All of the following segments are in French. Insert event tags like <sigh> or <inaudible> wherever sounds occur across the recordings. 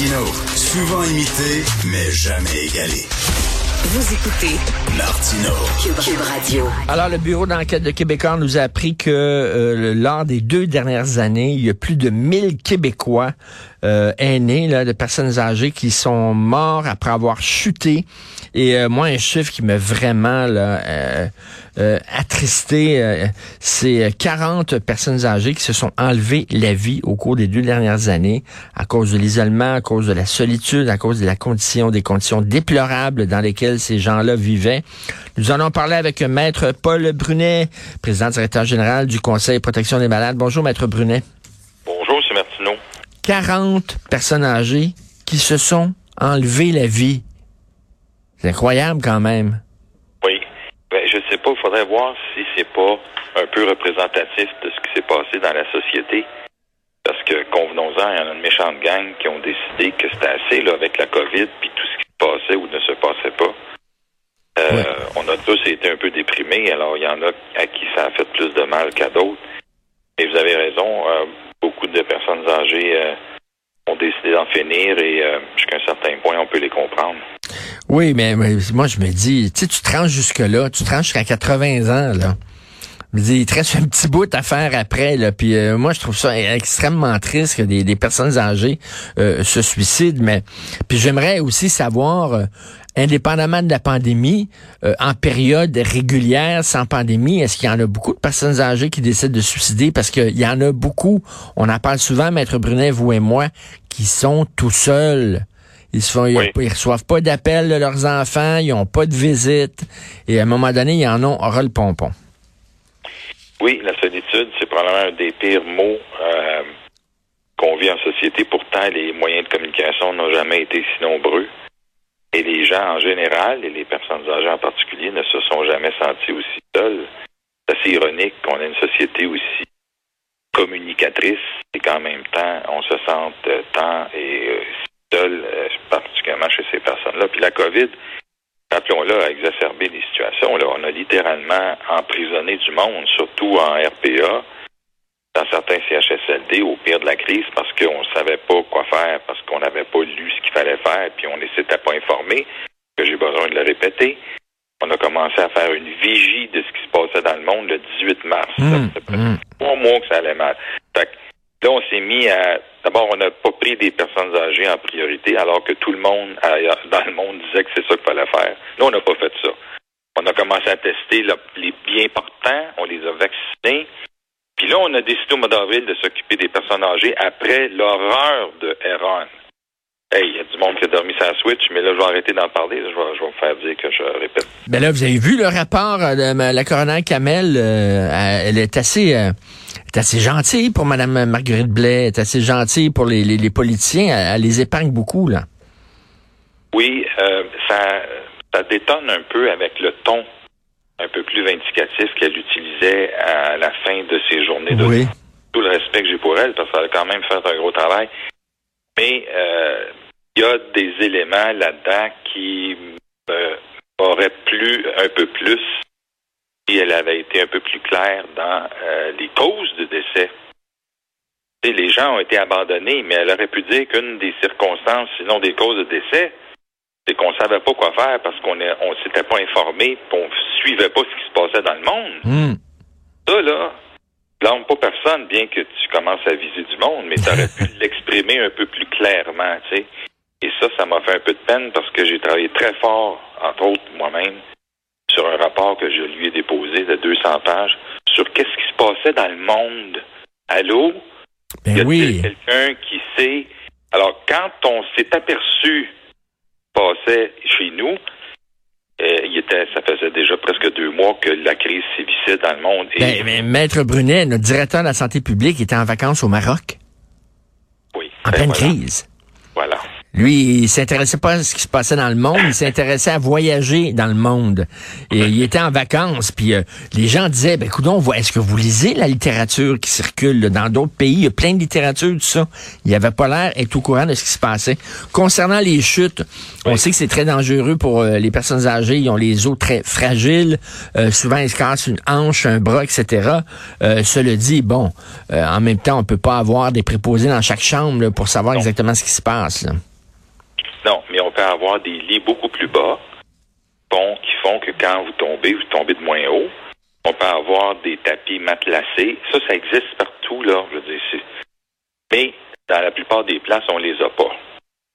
Martino, souvent imité, mais jamais égalé. Vous écoutez Martino. Cube, Radio. Alors, le Bureau d'enquête de Québécois nous a appris que euh, lors des deux dernières années, il y a plus de 1000 Québécois euh, aînés, là, de personnes âgées qui sont morts après avoir chuté. Et euh, moi, un chiffre qui m'a vraiment là, euh, euh, attristé, euh, c'est 40 personnes âgées qui se sont enlevées la vie au cours des deux dernières années à cause de l'isolement, à cause de la solitude, à cause de la condition, des conditions déplorables dans lesquelles ces gens-là vivaient. Nous allons parler avec Maître Paul Brunet, président directeur général du Conseil protection des malades. Bonjour, Maître Brunet. Bonjour, c'est Martineau. 40 personnes âgées qui se sont enlevées la vie. C'est incroyable quand même. Oui. Ben, je sais pas, il faudrait voir si c'est pas un peu représentatif de ce qui s'est passé dans la société. Parce que, convenons-en, il y en a une méchante gang qui ont décidé que c'était assez là, avec la COVID puis tout ce qui se passait ou ne se passait pas. Euh, Ouais. On a tous été un peu déprimés, alors il y en a à qui ça a fait plus de mal qu'à d'autres. Et vous avez raison, euh, beaucoup de personnes âgées euh, ont décidé d'en finir et euh, jusqu'à un certain point, on peut les comprendre. Oui, mais, mais moi, je me dis, tu tu rends jusque-là, tu rends jusqu'à 80 ans, là. Je dis, il te reste un petit bout à faire après, là. Puis euh, moi, je trouve ça extrêmement triste que des, des personnes âgées euh, se suicident. Mais puis j'aimerais aussi savoir, euh, indépendamment de la pandémie, euh, en période régulière, sans pandémie, est-ce qu'il y en a beaucoup de personnes âgées qui décident de se suicider? Parce qu'il y en a beaucoup, on en parle souvent, Maître Brunet, vous et moi, qui sont tout seuls. Ils se font, ils- Oui. ils reçoivent pas d'appel de leurs enfants, ils ont pas de visite. Et à un moment donné, ils en ont aura le pompon. Oui, la solitude, c'est probablement un des pires mots euh, qu'on vit en société. Pourtant, les moyens de communication n'ont jamais été si nombreux. Et les gens en général, et les personnes âgées en particulier, ne se sont jamais sentis aussi seuls. C'est assez ironique qu'on ait une société aussi communicatrice et qu'en même temps, on se sente euh, tant et euh, si seul, euh, particulièrement chez ces personnes-là. Puis la COVID, rappelons-le, a exacerbé les situations. Là. On a littéralement emprisonné du monde, surtout en RPA, dans certains CHSLD, au pire de la crise, parce qu'on ne savait pas quoi faire, parce qu'on n'avait pas lu ce qu'il fallait faire, puis on ne s'était pas informé, que j'ai besoin de le répéter. On a commencé à faire une vigie de ce qui se passait dans le monde le 18 mars. Hum, Ça hum. trois mois que ça allait mal. Fait que là, on s'est mis à. D'abord, on n'a pas pris des personnes âgées en priorité, alors que tout le monde ailleurs dans le monde disait que c'est ça qu'il fallait faire. Nous, on n'a pas fait ça. On a commencé à tester les bien portants, on les a vaccinés. Là, on a décidé au mois d'avril de s'occuper des personnes âgées après l'horreur de Heron. Hey, il y a du monde qui a dormi sa Switch, mais là, je vais arrêter d'en parler. Je vais, je vais me faire dire que je répète. Ben là, vous avez vu le rapport euh, de la coroner Kamel. euh, elle est assez, euh, est assez gentille pour Madame Marguerite Blais. Elle est assez gentille pour les, les, les politiciens. Elle, elle les épargne beaucoup là. Oui, euh, ça, ça détonne un peu avec le ton un peu plus vindicatif qu'elle utilisait à la fin de ses journées de Oui. tout le respect que j'ai pour elle, parce qu'elle a quand même fait un gros travail. Mais euh, il y a des éléments là-dedans qui euh, auraient plu un peu plus si elle avait été un peu plus claire dans euh, les causes de décès. Sais, les gens ont été abandonnés, mais elle aurait pu dire qu'une des circonstances, sinon des causes de décès, c'est qu'on savait pas quoi faire parce qu'on est- on s'était pas informé, on suivait pas ce qui se passait dans le monde. Hum. Ça, là, blâme pas personne, bien que tu commences à viser du monde, mais tu aurais <laughs> pu l'exprimer un peu plus clairement, tu sais. Et ça, ça m'a fait un peu de peine parce que j'ai travaillé très fort, entre autres moi-même, sur un rapport que je lui ai déposé de 200 pages sur qu'est-ce qui se passait dans le monde. Allô? Y Ben a-t-il oui. quelqu'un qui sait? Alors, quand on s'est aperçu passait chez nous, euh, il était, ça faisait déjà presque deux mois que la crise sévissait dans le monde. Et Ben, mais Maître Brunet, notre directeur de la santé publique, était en vacances au Maroc, oui, en ben pleine voilà, crise. Voilà. Lui, il s'intéressait pas à ce qui se passait dans le monde, il s'intéressait à voyager dans le monde. Et il était en vacances, puis euh, les gens disaient, ben écoute, est-ce que vous lisez la littérature qui circule là, dans d'autres pays? Il y a plein de littérature, tout ça. Il avait pas l'air d'être au courant de ce qui se passait. Concernant les chutes, on sait que c'est très dangereux pour euh, les personnes âgées. Ils ont les os très fragiles. Euh, souvent, ils se cassent une hanche, un bras, etc. cela dit, bon, en même temps, on peut pas avoir des préposés dans chaque chambre pour savoir exactement ce qui se passe. Là. Non, mais on peut avoir des lits beaucoup plus bas bon, qui font que quand vous tombez, vous tombez de moins haut. On peut avoir des tapis matelassés. Ça, ça existe partout, là. Je veux dire, mais dans la plupart des places, on les a pas.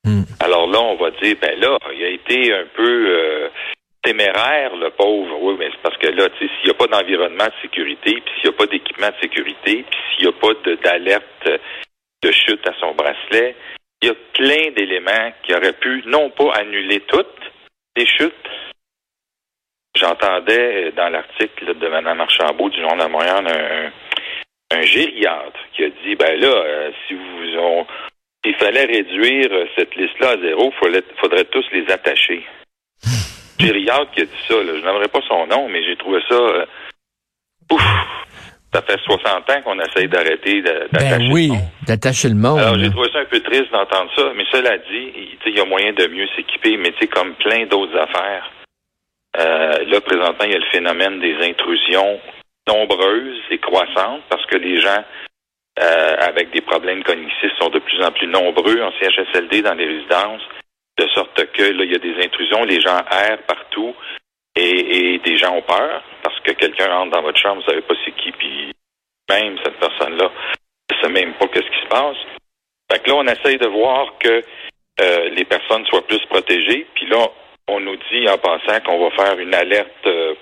Hmm. Alors là, on va dire, ben là, il a été un peu euh, téméraire, le pauvre. Oui, mais c'est parce que là, tu sais, s'il n'y a pas d'environnement de sécurité, puis s'il n'y a pas d'équipement de sécurité, puis s'il n'y a pas d'alerte de chute à son bracelet, il y a plein d'éléments qui auraient pu, non pas annuler toutes les chutes. J'entendais dans l'article de Mme Archambault du Journal de Montréal un, un gériatre qui a dit ben là, euh, si vous il fallait réduire cette liste-là à zéro, il faudrait, tous les attacher. <laughs> gériatre qui a dit ça, je n'aimerais pas son nom, mais j'ai trouvé ça euh, ouf, ça fait 60 ans qu'on essaye d'arrêter ben d'attacher ben oui, d'attacher le monde. Alors, j'ai trouvé ça un peu triste d'entendre ça, mais cela dit, il y a moyen de mieux s'équiper, mais tu comme plein d'autres affaires, euh, là, présentement, il y a le phénomène des intrusions nombreuses et croissantes parce que les gens euh, avec des problèmes cognitifs sont de plus en plus nombreux en CHSLD dans les résidences, de sorte que là, il y a des intrusions, les gens errent partout et, des gens ont peur parce que quelqu'un rentre dans votre chambre, vous savez pas c'est qui, puis même cette personne-là ne sait même pas qu'est-ce qui se passe. Fait que là, on essaye de voir que euh, les personnes soient plus protégées, puis là, on nous dit en passant qu'on va faire une alerte euh,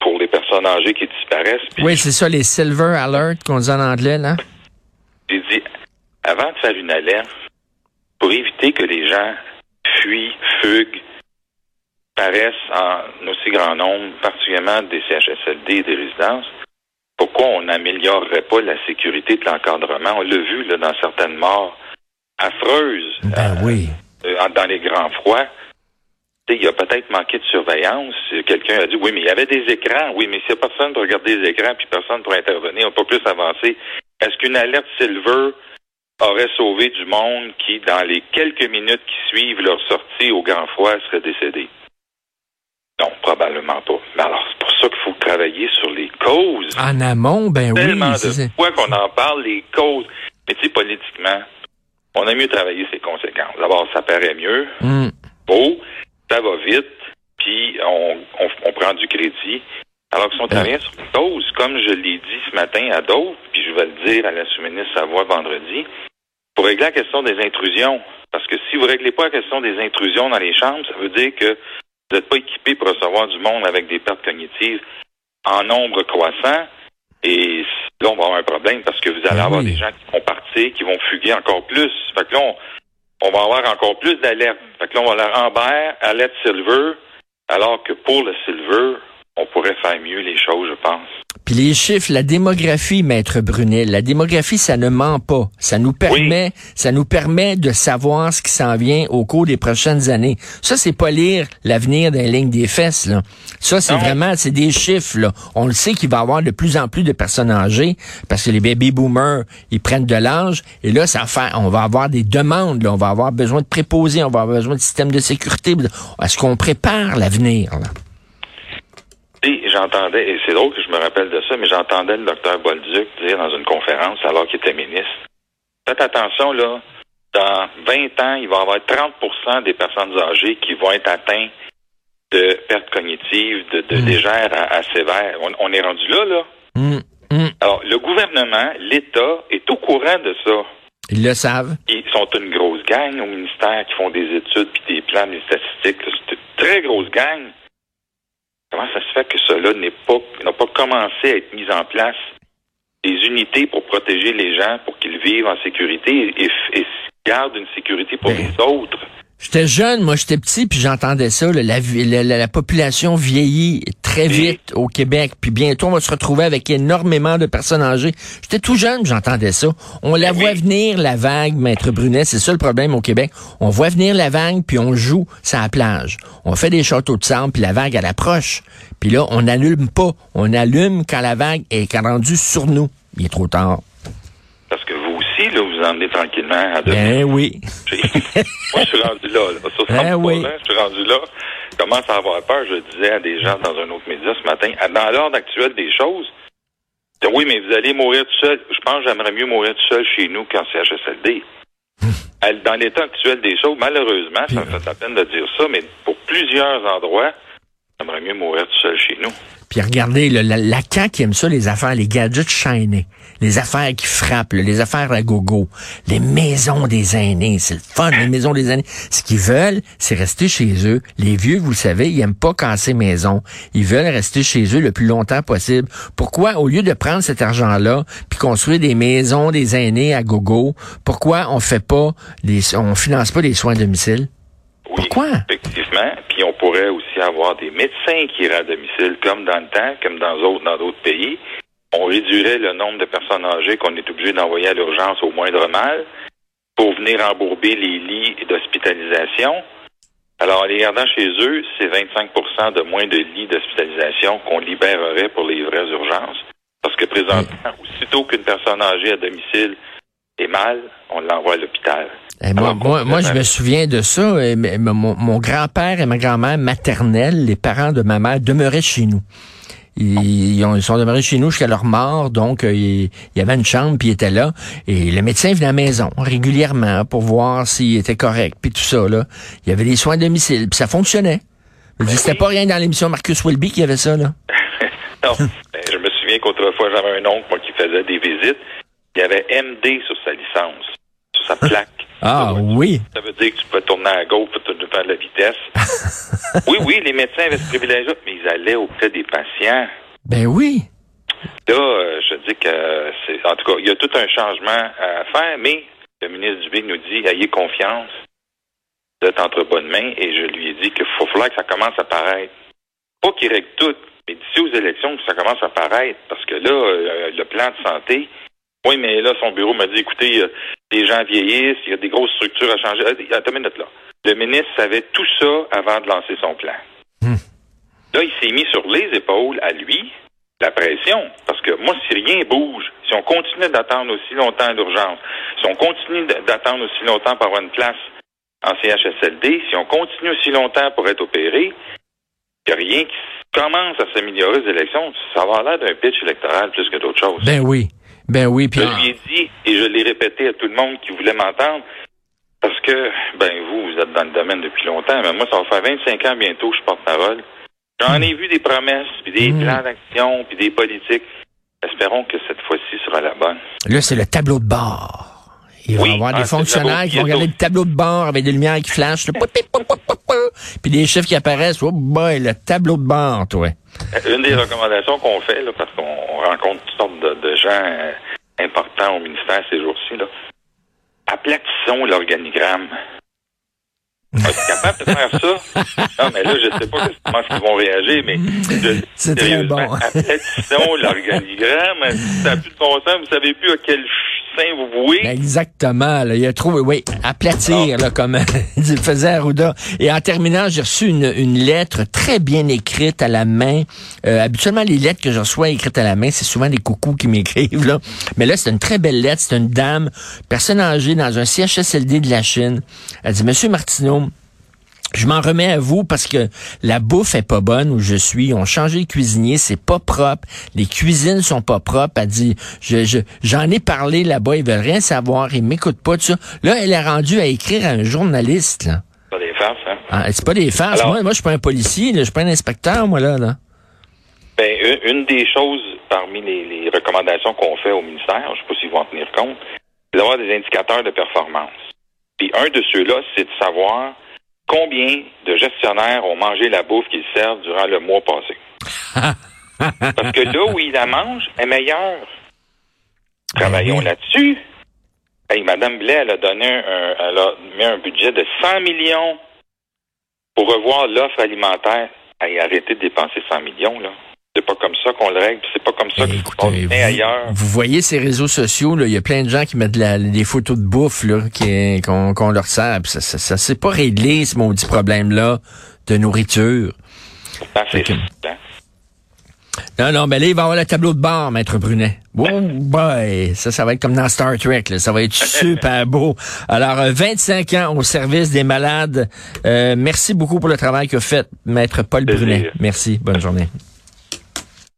pour les personnes âgées qui disparaissent. Oui, c'est ça, les Silver Alert qu'on dit en anglais, là. J'ai dit, avant de faire une alerte, pour éviter que les gens fuient, fuguent, paraissent en aussi grand nombre, particulièrement des CHSLD et des résidences, pourquoi on n'améliorerait pas la sécurité de l'encadrement? On l'a vu là, dans certaines morts affreuses ben euh, oui. Euh, dans les grands froids. Il y a peut-être manqué de surveillance. Quelqu'un a dit oui, mais il y avait des écrans. Oui, mais s'il n'y a personne pour regarder les écrans puis personne pour intervenir, on peut plus avancer. Est-ce qu'une alerte Silver aurait sauvé du monde qui, dans les quelques minutes qui suivent leur sortie au grand froid, serait décédé? Non, probablement pas. Mais alors, c'est pour ça qu'il faut travailler sur les causes. En amont, ben Tellement de fois qu'on en parle, les causes. Mais tu sais, politiquement, on a mieux travailler ses conséquences. D'abord, ça paraît mieux. Mm. Beau, ça va vite, puis on, prend du crédit. Alors que si on travaille sur les causes, comme je l'ai dit ce matin à d'autres, puis je vais le dire à la sous-ministre Savoie vendredi, pour régler la question des intrusions. Parce que si vous ne réglez pas la question des intrusions dans les chambres, ça veut dire que vous n'êtes pas équipé pour recevoir du monde avec des pertes cognitives en nombre croissant. Et là, on va avoir un problème parce que vous allez ben avoir des gens qui vont partir, qui vont fuguer encore plus. Fait que là, on, va avoir encore plus d'alertes. Fait que là, on va leur Amber, alerte Silver, alors que pour le Silver, on pourrait faire mieux les choses, je pense. Puis les chiffres, la démographie, maître Brunel, la démographie, ça ne ment pas. Ça nous permet, ça nous permet de savoir ce qui s'en vient au cours des prochaines années. Ça, c'est pas lire l'avenir d'un ligne des fesses, là. Ça, c'est vraiment, c'est des chiffres, là. On le sait qu'il va y avoir de plus en plus de personnes âgées parce que les baby boomers, ils prennent de l'âge. Et là, ça fait, on va avoir des demandes, là. On va avoir besoin de préposés, on va avoir besoin de systèmes de sécurité. Est-ce qu'on prépare l'avenir, là? j'entendais, et c'est drôle que je me rappelle de ça, mais j'entendais le docteur Bolduc dire dans une conférence, alors qu'il était ministre, faites attention, là, dans 20 ans, il va y avoir 30% des personnes âgées qui vont être atteintes de pertes cognitives, de, de mm. légères à, sévères. On, est rendu là, là. Mm. Mm. Alors, le gouvernement, l'État, est au courant de ça. Ils le savent. Ils sont une grosse gang au ministère qui font des études puis des plans, des statistiques. C'est une très grosse gang. Comment ça se fait que cela n'est pas, n'a pas commencé à être mis en place? Des unités pour protéger les gens, pour qu'ils vivent en sécurité et, gardent une sécurité pour ben, les autres. J'étais jeune, moi j'étais petit, puis j'entendais ça. là, la, la, la- la population vieillit très vite au Québec, puis bientôt on va se retrouver avec énormément de personnes âgées. J'étais tout jeune, j'entendais ça. On la Ben voit venir, la vague, Maître Brunet, c'est ça le problème au Québec. On voit venir la vague, puis on joue sur la plage. On fait des châteaux de sable, puis la vague, elle approche. Puis là, on n'allume pas. On allume quand la vague est rendue sur nous. Il est trop tard. Emmenez tranquillement à deux. Ben oui. <laughs> Moi, je suis rendu là. là. Sur 33 Ben oui. ans, je suis rendu là. Je commence à avoir peur. Je disais à des gens dans un autre média ce matin, dans l'ordre actuel des choses, oui, mais vous allez mourir tout seul. Je pense que j'aimerais mieux mourir tout seul chez nous qu'en CHSLD. <laughs> Dans l'état actuel des choses, malheureusement, ça me fait la peine de dire ça, mais pour plusieurs endroits, j'aimerais mieux mourir tout seul chez nous. Puis regardez, là, la, la CAQ aime ça, les affaires, les gadgets shiny, les affaires qui frappent, là, les affaires à gogo, les maisons des aînés, c'est le fun, les maisons des aînés. Ce qu'ils veulent, c'est rester chez eux. Les vieux, vous le savez, ils aiment pas casser maison. Ils veulent rester chez eux le plus longtemps possible. Pourquoi, au lieu de prendre cet argent-là, puis construire des maisons des aînés à gogo, pourquoi on fait pas, des, on finance pas des soins à domicile? Oui, Pourquoi? Effectivement. Puis on pourrait aussi avoir des médecins qui iraient à domicile, comme dans le temps, comme dans d'autres dans d'autres pays. On réduirait le nombre de personnes âgées qu'on est obligé d'envoyer à l'urgence au moindre mal pour venir embourber les lits d'hospitalisation. Alors, en les gardant chez eux, c'est 25% de moins de lits d'hospitalisation qu'on libérerait pour les vraies urgences. Parce que présentement, aussitôt qu'une personne âgée à domicile est mal, on l'envoie à l'hôpital. Eh, moi, Alors, moi, moi, je me souviens de ça. Eh, Mon, mon grand-père et ma grand-mère maternelle, les parents de ma mère, demeuraient chez nous. Ils, ils ont- ils sont demeurés chez nous jusqu'à leur mort, donc euh, il, y avait une chambre, puis il était là. Et le médecin venait à la maison régulièrement pour voir s'il était correct, puis tout ça. Là. Il y avait des soins à domicile, puis ça fonctionnait. Je dis, C'était pas rien dans l'émission Marcus Welby qui avait ça. là. <laughs> Non. Ben, je me souviens qu'autrefois, j'avais un oncle, moi, qui faisait des visites. Il y avait MD sur sa licence, sa plaque. Ah oui. Ça veut dire que tu peux tourner à gauche pour te faire de la vitesse. <laughs> oui, oui, les médecins avaient ce privilège-là, mais ils allaient auprès des patients. Ben oui. Là, euh, je dis que c'est. En tout cas, il y a tout un changement à faire, mais le ministre Dubé nous dit ayez confiance d'être entre bonnes mains et je lui ai dit qu'il faut falloir que ça commence à paraître. Pas qu'il règle tout, mais d'ici aux élections, que ça commence à paraître. Parce que là, euh, le plan de santé, oui, mais là, son bureau m'a dit écoutez, euh, les gens vieillissent, il y a des grosses structures à changer. Euh, Attends une minute là. Le ministre savait tout ça avant de lancer son plan. Hmm. Là, il s'est mis sur les épaules à lui la pression. Parce que moi, si rien bouge, si on continue d'attendre aussi longtemps à l'urgence, si on continue d'attendre aussi longtemps pour avoir une place en CHSLD, si on continue aussi longtemps pour être opéré, il n'y a rien qui commence à s'améliorer aux élections. Ça va l'air d'un pitch électoral plus que d'autres choses. Ben oui. Ben oui. Puis Je lui ai dit, et je l'ai répété à tout le monde qui voulait m'entendre, parce que, ben, vous, vous êtes dans le domaine depuis longtemps, mais moi, ça va faire 25 ans bientôt que je porte-parole. J'en ai vu des promesses, puis des Mm. plans d'action, puis des politiques. Espérons que cette fois-ci sera la bonne. Là, c'est le tableau de bord. Il va y avoir ah, des c'est fonctionnaires qui vont regarder le tableau de bord avec des lumières qui flashent. Là, Puis des chiffres qui apparaissent. Oh boy, le tableau de bord, toi. Euh, Une des recommandations qu'on fait, là, parce qu'on rencontre toutes sortes de, de gens euh, importants au ministère ces jours-ci, là, aplatissons l'organigramme. Es-tu <laughs> capable de faire ça? Non, mais là, je sais pas comment ils vont réagir, mais je- C'est très sérieusement, bon. aplatissons l'organigramme. Ça n'a plus de bon sens. Vous savez plus à quel vouez. Exactement. Là, il a trouvé, oui, aplatir, là, comme <laughs> il faisait Arruda. Et en terminant, j'ai reçu une, une lettre très bien écrite à la main. Euh, habituellement, les lettres que je reçois écrites à la main, c'est souvent des coucous qui m'écrivent. là. Mais là, c'est une très belle lettre. C'est une dame, personne âgée, dans un CHSLD de la Chine. Elle dit, Monsieur Martineau, je m'en remets à vous parce que la bouffe est pas bonne où je suis. On changé de cuisinier, c'est pas propre. Les cuisines sont pas propres. Elle dit, je, je, j'en ai parlé là-bas, ils veulent rien savoir, ils m'écoutent pas ça. Là, elle est rendue à écrire à un journaliste, là. Pas des farces, hein? Ah, c'est pas des farces. Alors- moi, moi, je suis pas un policier, là. je suis pas un inspecteur, moi, là, là. Ben, une, une des choses parmi les, les recommandations qu'on fait au ministère, je sais pas s'ils vont en tenir compte, c'est d'avoir des indicateurs de performance. Puis un de ceux-là, c'est de savoir combien de gestionnaires ont mangé la bouffe qu'ils servent durant le mois passé? <laughs> Parce que là où ils la mangent est meilleure. Travaillons Ben oui. là-dessus. Hey, Madame Blais, elle a donné un, elle a mis un budget de 100 millions pour revoir l'offre alimentaire. Hey, arrêtez de dépenser 100 millions, là. C'est pas comme ça qu'on le règle, c'est pas comme ça Ben, qu'on écoutez, est ailleurs. vous, voyez ces réseaux sociaux, il y a plein de gens qui mettent la- des photos de bouffe qu'on leur sert. puis Ça, ça, ça s'est pas réglé, ce maudit problème-là de nourriture. Ah, c'est Fait que-. Non, non, mais là, il va avoir le tableau de bord, Maître Brunet. Oh boy, ça, ça va être comme dans Star Trek, là. ça va être <laughs> super beau. Alors, euh, 25 ans au service des malades. Euh, merci beaucoup pour le travail que faites, Maître Paul. Brunet. Merci, bonne journée.